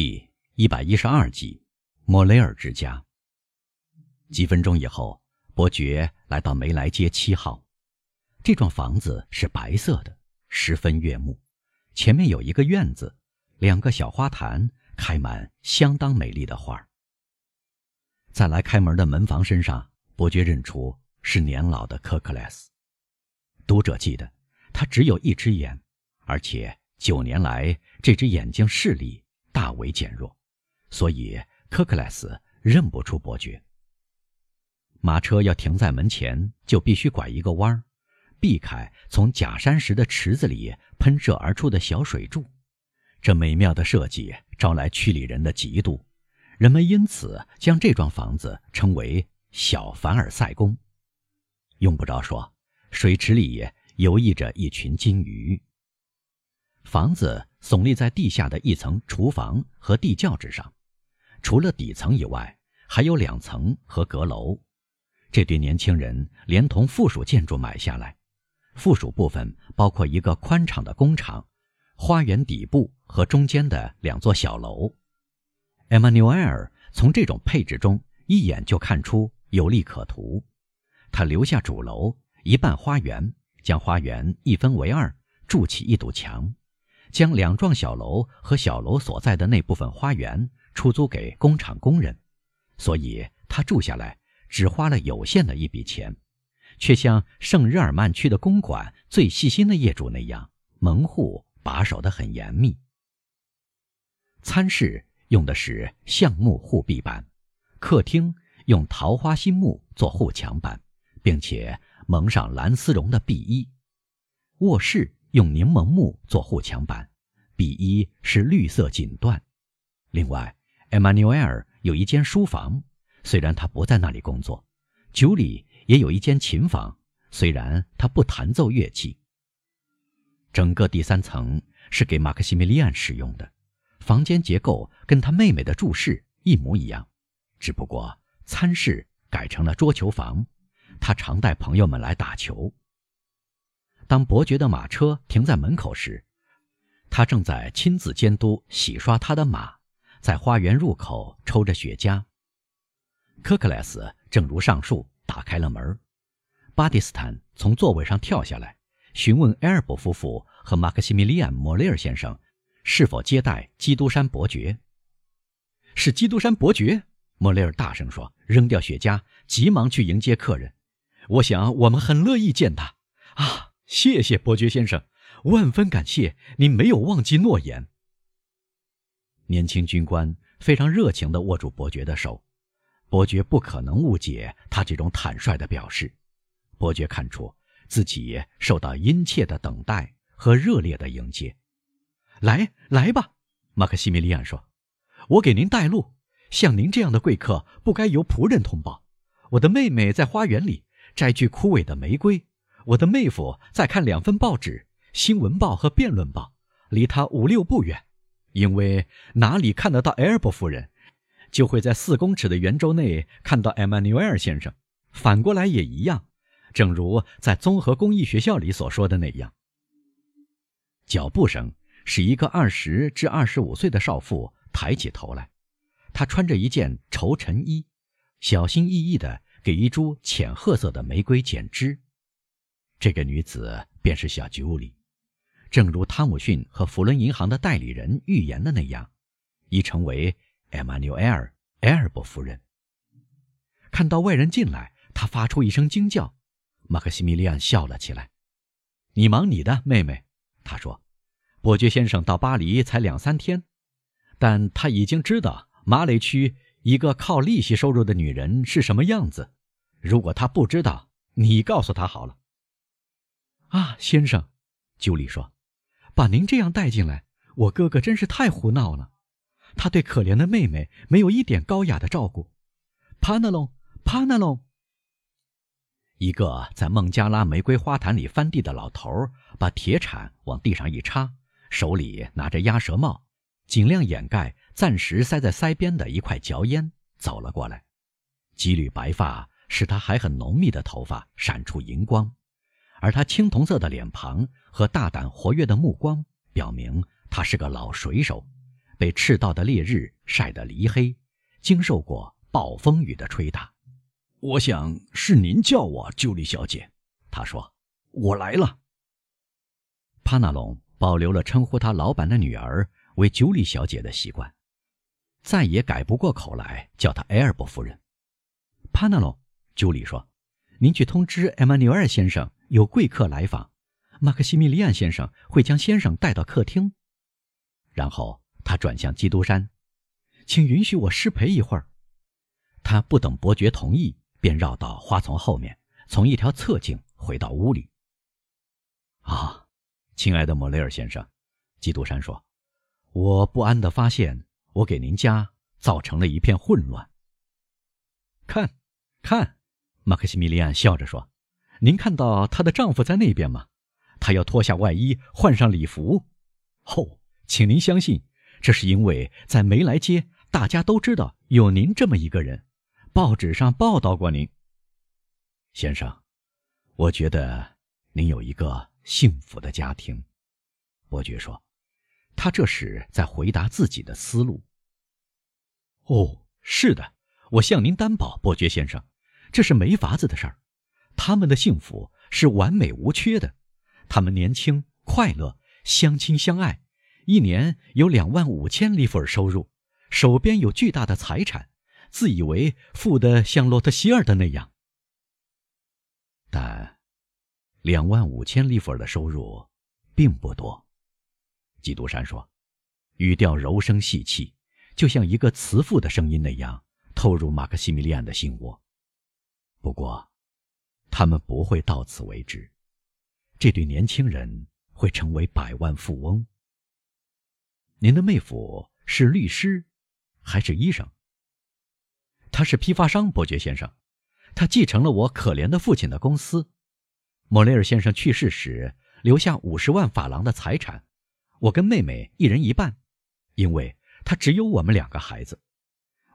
第一百一十二集，莫雷尔之家。几分钟以后，伯爵来到梅莱街七号。这幢房子是白色的，十分悦目。前面有一个院子，两个小花坛开满相当美丽的花。在来开门的门房身上，伯爵认出是年老的科克莱斯。读者记得，他只有一只眼，而且九年来这只眼睛视力。大为减弱，所以科克莱斯认不出伯爵。马车要停在门前，就必须拐一个弯儿，避开从假山石的池子里喷射而出的小水柱。这美妙的设计招来区里人的嫉妒，人们因此将这幢房子称为“小凡尔赛宫”。用不着说，水池里游弋着一群金鱼。房子耸立在地下的一层厨房和地窖之上，除了底层以外，还有两层和阁楼。这对年轻人连同附属建筑买下来，附属部分包括一个宽敞的工厂、花园底部和中间的两座小楼。艾玛纽埃尔从这种配置中一眼就看出有利可图，他留下主楼一半花园，将花园一分为二，筑起一堵墙。将两幢小楼和小楼所在的那部分花园出租给工厂工人，所以他住下来只花了有限的一笔钱，却像圣日耳曼区的公馆最细心的业主那样，门户把守得很严密。餐室用的是橡木护壁板，客厅用桃花心木做护墙板，并且蒙上蓝丝绒的壁衣，卧室。用柠檬木做护墙板，壁衣是绿色锦缎。另外，艾玛纽埃尔有一间书房，虽然他不在那里工作；酒里也有一间琴房，虽然他不弹奏乐器。整个第三层是给马克西米利安使用的，房间结构跟他妹妹的住室一模一样，只不过餐室改成了桌球房，他常带朋友们来打球。当伯爵的马车停在门口时，他正在亲自监督洗刷他的马，在花园入口抽着雪茄。科克莱斯正如上述打开了门，巴蒂斯坦从座位上跳下来，询问埃尔伯夫妇和马克西米利安·莫雷尔先生是否接待基督山伯爵。是基督山伯爵，莫雷尔大声说，扔掉雪茄，急忙去迎接客人。我想我们很乐意见他。啊！谢谢伯爵先生，万分感谢您没有忘记诺言。年轻军官非常热情地握住伯爵的手，伯爵不可能误解他这种坦率的表示。伯爵看出自己受到殷切的等待和热烈的迎接。来，来吧，马克西米利安说：“我给您带路。像您这样的贵客，不该由仆人通报。我的妹妹在花园里摘去枯萎的玫瑰。”我的妹夫在看两份报纸，《新闻报》和《辩论报》，离他五六步远，因为哪里看得到埃尔伯夫人，就会在四公尺的圆周内看到艾曼纽埃尔先生。反过来也一样，正如在综合公益学校里所说的那样。脚步声使一个二十至二十五岁的少妇抬起头来，她穿着一件绸衬衣，小心翼翼地给一株浅褐色的玫瑰剪枝。这个女子便是小吉乌里，正如汤姆逊和弗伦银行的代理人预言的那样，已成为艾玛纽埃尔·埃尔伯夫人。看到外人进来，她发出一声惊叫。马克西米利安笑了起来：“你忙你的，妹妹。”他说：“伯爵先生到巴黎才两三天，但他已经知道马雷区一个靠利息收入的女人是什么样子。如果他不知道，你告诉他好了。”啊，先生，九里说：“把您这样带进来，我哥哥真是太胡闹了。他对可怜的妹妹没有一点高雅的照顾。”帕纳隆，帕纳隆。一个在孟加拉玫瑰花坛里翻地的老头把铁铲往地上一插，手里拿着鸭舌帽，尽量掩盖暂时塞在腮边的一块嚼烟，走了过来。几缕白发使他还很浓密的头发闪出银光。而他青铜色的脸庞和大胆活跃的目光，表明他是个老水手，被赤道的烈日晒得梨黑，经受过暴风雨的吹打。我想是您叫我，朱莉小姐。他说：“我来了。”帕纳隆保留了称呼他老板的女儿为朱莉小姐的习惯，再也改不过口来叫她埃尔伯夫人。帕纳隆，朱莉说：“您去通知埃曼纽尔先生有贵客来访，马克西米利安先生会将先生带到客厅。”然后他转向基督山，请允许我失陪一会儿。他不等伯爵同意，便绕到花丛后面，从一条侧径回到屋里。啊，亲爱的莫雷尔先生，基督山说：“我不安地发现，我给您家造成了一片混乱。”看，看，马克西米利安笑着说：“您看到她的丈夫在那边吗？她要脱下外衣，换上礼服。哦。”请您相信，这是因为在梅莱街，大家都知道有您这么一个人，报纸上报道过您。先生，我觉得您有一个幸福的家庭。伯爵说，他这时在回答自己的思路。哦，是的，我向您担保，伯爵先生，这是没法子的事儿。他们的幸福是完美无缺的，他们年轻、快乐、相亲相爱。一年有两万五千里弗尔收入，手边有巨大的财产，自以为富得像洛特希尔的那样。但，两万五千里弗尔的收入，并不多。基督山说，语调柔声细气，就像一个慈父的声音那样，透入马克西米利安的心窝。不过，他们不会到此为止，这对年轻人会成为百万富翁。您的妹夫是律师，还是医生？他是批发商，伯爵先生。他继承了我可怜的父亲的公司。莫雷尔先生去世时留下五十万法郎的财产，我跟妹妹一人一半，因为他只有我们两个孩子。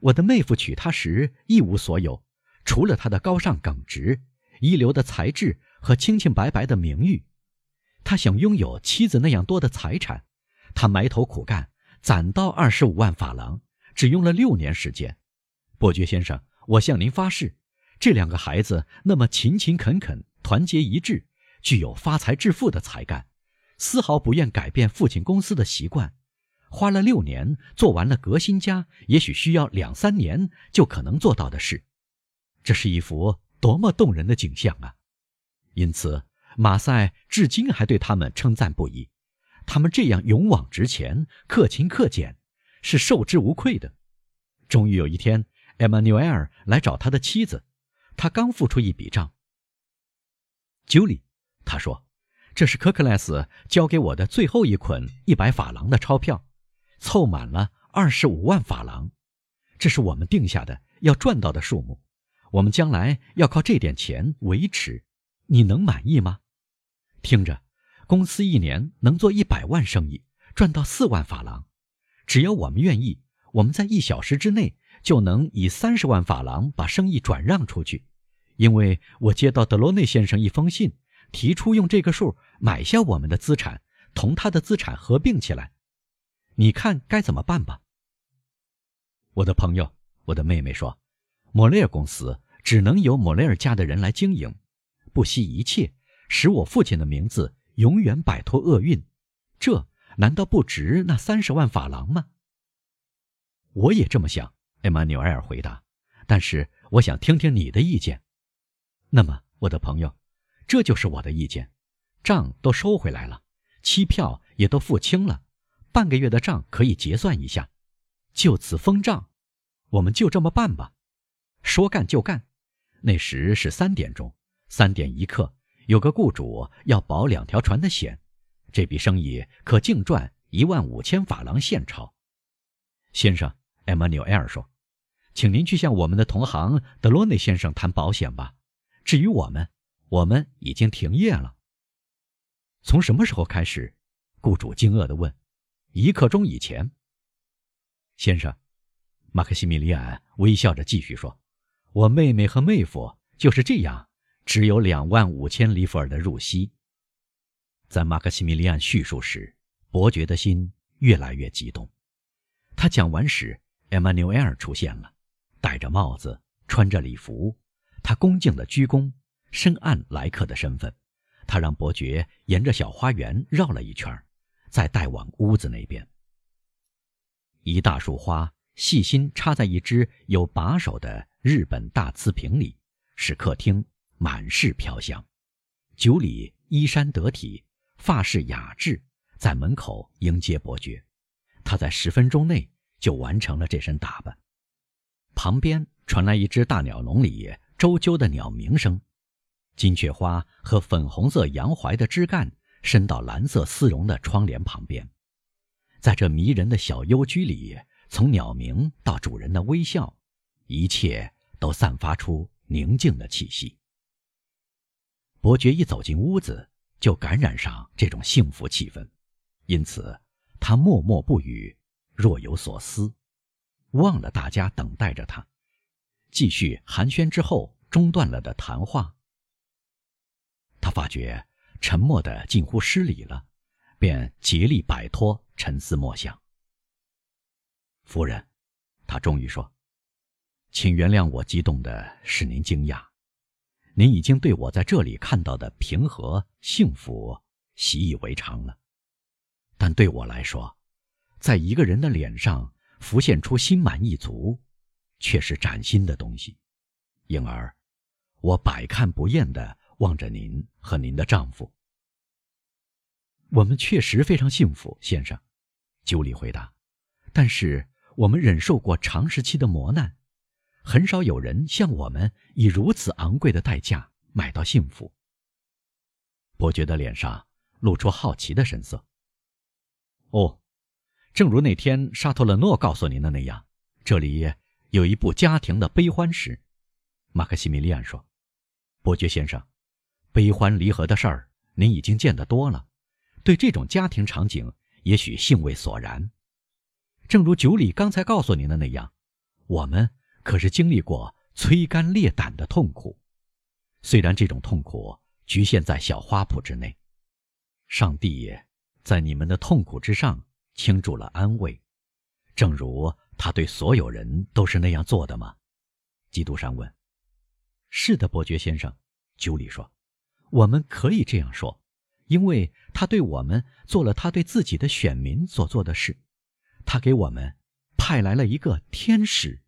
我的妹夫娶她时一无所有，除了他的高尚耿直、一流的才智和清清白白的名誉。他想拥有妻子那样多的财产。他埋头苦干，攒到二十五万法郎，只用了六年时间。伯爵先生，我向您发誓，这两个孩子那么勤勤恳恳、团结一致，具有发财致富的才干，丝毫不愿改变父亲公司的习惯。花了六年做完了革新家也许需要两三年就可能做到的事，这是一幅多么动人的景象啊！因此，马赛至今还对他们称赞不已。他们这样勇往直前、克勤克俭，是受之无愧的。终于有一天，艾玛纽埃尔来找他的妻子，他刚付出一笔账。朱莉，他说：“这是科克莱斯交给我的最后一捆一百法郎的钞票，凑满了二十五万法郎。这是我们定下的要赚到的数目，我们将来要靠这点钱维持。你能满意吗？听着。”公司一年能做一百万生意，赚到四万法郎。只要我们愿意，我们在一小时之内就能以三十万法郎把生意转让出去。因为我接到德罗内先生一封信，提出用这个数买下我们的资产，同他的资产合并起来。你看该怎么办吧？我的朋友，我的妹妹说，莫雷尔公司只能由莫雷尔家的人来经营，不惜一切使我父亲的名字。永远摆脱厄运，这难道不值那三十万法郎吗？我也这么想，艾玛纽埃尔回答。但是我想听听你的意见。那么，我的朋友，这就是我的意见。账都收回来了，期票也都付清了，半个月的账可以结算一下，就此封账。我们就这么办吧。说干就干。那时是三点钟，三点一刻。有个雇主要保两条船的险，这笔生意可净赚一万五千法郎现钞。先生，艾玛纽埃尔说：“请您去向我们的同行德罗内先生谈保险吧。至于我们，我们已经停业了。”从什么时候开始？雇主惊愕地问。“一刻钟以前。”先生，马克西米利安微笑着继续说：“我妹妹和妹夫就是这样。”只有两万五千里弗尔的入息。在马克西米利安叙述时，伯爵的心越来越激动。他讲完时，艾玛纽埃尔出现了，戴着帽子，穿着礼服。他恭敬地鞠躬，深谙来客的身份。他让伯爵沿着小花园绕了一圈，再带往屋子那边。一大束花细心插在一只有把手的日本大瓷瓶里，使客厅满是飘香。酒里衣衫得体，发饰雅致，在门口迎接伯爵。他在十分钟内就完成了这身打扮。旁边传来一只大鸟笼里周啾的鸟鸣声，金雀花和粉红色洋槐的枝干伸到蓝色丝绒的窗帘旁边。在这迷人的小幽居里，从鸟鸣到主人的微笑，一切都散发出宁静的气息。伯爵一走进屋子，就感染上这种幸福气氛，因此他默默不语，若有所思，忘了大家等待着他，继续寒暄之后中断了的谈话。他发觉沉默的近乎失礼了。便竭力摆脱沉思默想。夫人，他终于说：“请原谅我激动的使您惊讶，您已经对我在这里看到的平和幸福习以为常了。但对我来说，在一个人的脸上浮现出心满意足，却是崭新的东西。因而，我百看不厌地望着您和您的丈夫。”我们确实非常幸福，先生，九里回答。但是我们忍受过长时期的磨难，很少有人像我们以如此昂贵的代价买到幸福。伯爵的脸上露出好奇的神色。哦，正如那天沙托勒诺告诉您的那样，这里有一部家庭的悲欢史。马克西米利安说：“伯爵先生，悲欢离合的事儿您已经见得多了。”对这种家庭场景，也许兴味索然。正如九里刚才告诉您的那样，我们可是经历过摧肝裂胆的痛苦，虽然这种痛苦局限在小花圃之内。上帝在你们的痛苦之上倾注了安慰，正如他对所有人都是那样做的吗？基督山问。是的，伯爵先生，九里说，我们可以这样说。因为他对我们做了他对自己的选民所做的事，他给我们派来了一个天使。